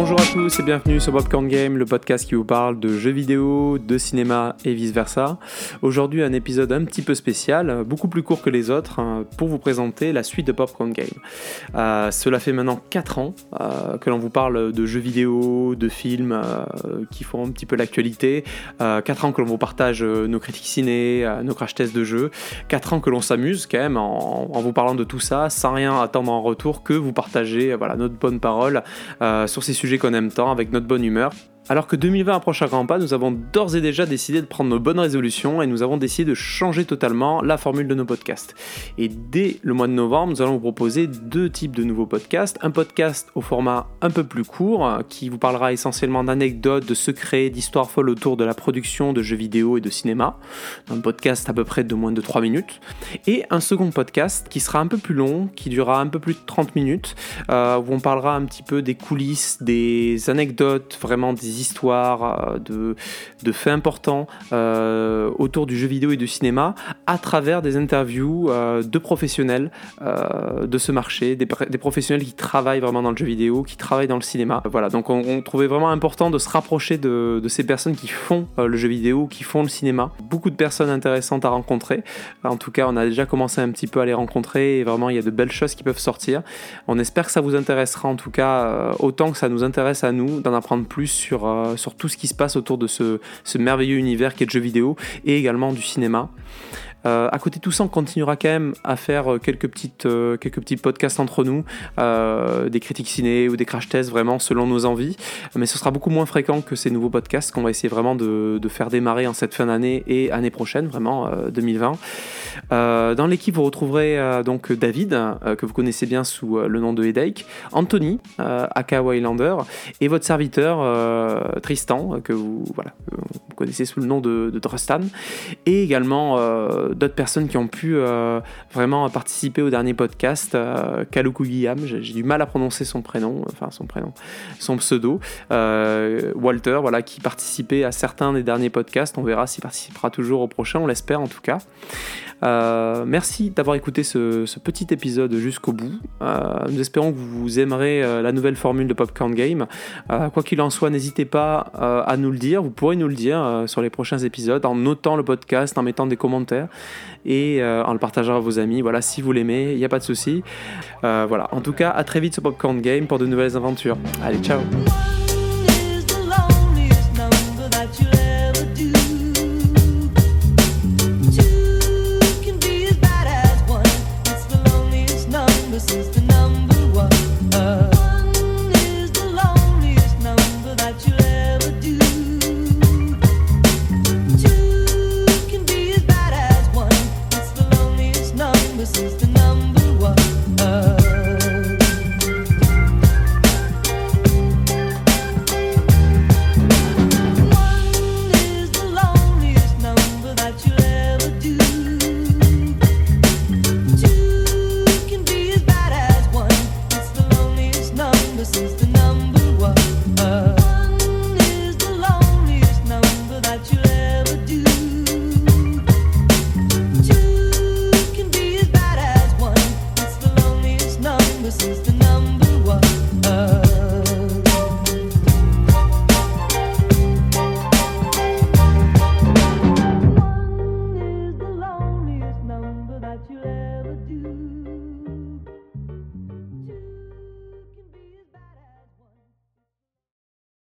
Bonjour à tous et bienvenue sur Popcorn Game, le podcast qui vous parle de jeux vidéo, de cinéma et vice versa. Aujourd'hui un épisode un petit peu spécial, beaucoup plus court que les autres, hein, pour vous présenter la suite de Popcorn Game. Euh, cela fait maintenant 4 ans euh, que l'on vous parle de jeux vidéo, de films euh, qui font un petit peu l'actualité, 4 ans que l'on vous partage nos critiques ciné, nos crash tests de jeux, 4 ans que l'on s'amuse quand même en, vous parlant de tout ça, sans rien attendre en retour que vous partagez voilà, notre bonne parole sur ces sujets qu'on aime tant, avec notre bonne humeur. Alors que 2020 approche à grands pas, nous avons d'ores et déjà décidé de prendre nos bonnes résolutions et nous avons décidé de changer totalement la formule de nos podcasts. Et dès le mois de novembre, nous allons vous proposer deux types de nouveaux podcasts. Un podcast au format un peu plus court qui vous parlera essentiellement d'anecdotes, de secrets, d'histoires folles autour de la production de jeux vidéo et de cinéma. Un podcast à peu près de moins de 3 minutes. Et un second podcast qui sera un peu plus long, qui durera un peu plus de 30 minutes, euh, où on parlera un petit peu des coulisses, des anecdotes, vraiment des histoires, euh, de, de faits importants euh, autour du jeu vidéo et du cinéma à travers des interviews euh, de professionnels de ce marché, des, professionnels qui travaillent vraiment dans le jeu vidéo, qui travaillent dans le cinéma. Voilà, donc on, trouvait vraiment important de se rapprocher de, de ces personnes qui font le jeu vidéo, qui font le cinéma. Beaucoup de personnes intéressantes à rencontrer. En tout cas, on a déjà commencé un petit peu à les rencontrer et vraiment il y a de belles choses qui peuvent sortir. On espère que ça vous intéressera en tout cas autant que ça nous intéresse à nous d'en apprendre plus sur euh, sur tout ce qui se passe autour de ce, merveilleux univers qui est le jeu vidéo et également du cinéma. Euh, à côté de tout ça, on continuera quand même à faire euh, euh, quelques petits podcasts entre nous, des critiques ciné ou des crash tests vraiment selon nos envies. Mais ce sera beaucoup moins fréquent que ces nouveaux podcasts qu'on va essayer vraiment de, de, faire démarrer en cette fin d'année et année prochaine, vraiment 2020. dans l'équipe, vous retrouverez donc David, que vous connaissez bien sous le nom de Headache, Anthony, aka Waylander, et votre serviteur Tristan, que vous, voilà, connaissez sous le nom de, de Drustan, et également d'autres personnes qui ont pu euh, vraiment participer au dernier podcast. Euh, Kaluku Guillaume, j'ai du mal à prononcer son prénom, enfin son prénom, son pseudo. Euh, Walter, voilà, qui participait à certains des derniers podcasts. On verra s'il participera toujours au prochain, on l'espère en tout cas. Euh, merci d'avoir écouté ce, petit épisode jusqu'au bout. Euh, nous espérons que vous aimerez euh, la nouvelle formule de Popcorn Game. quoi qu'il en soit, n'hésitez pas à nous le dire. Vous pourrez nous le dire sur les prochains épisodes en notant le podcast, en mettant des commentaires et en le partageant à vos amis. Voilà, si vous l'aimez, il n'y a pas de souci. voilà. En tout cas, à très vite sur Popcorn Game pour de nouvelles aventures. Allez, ciao.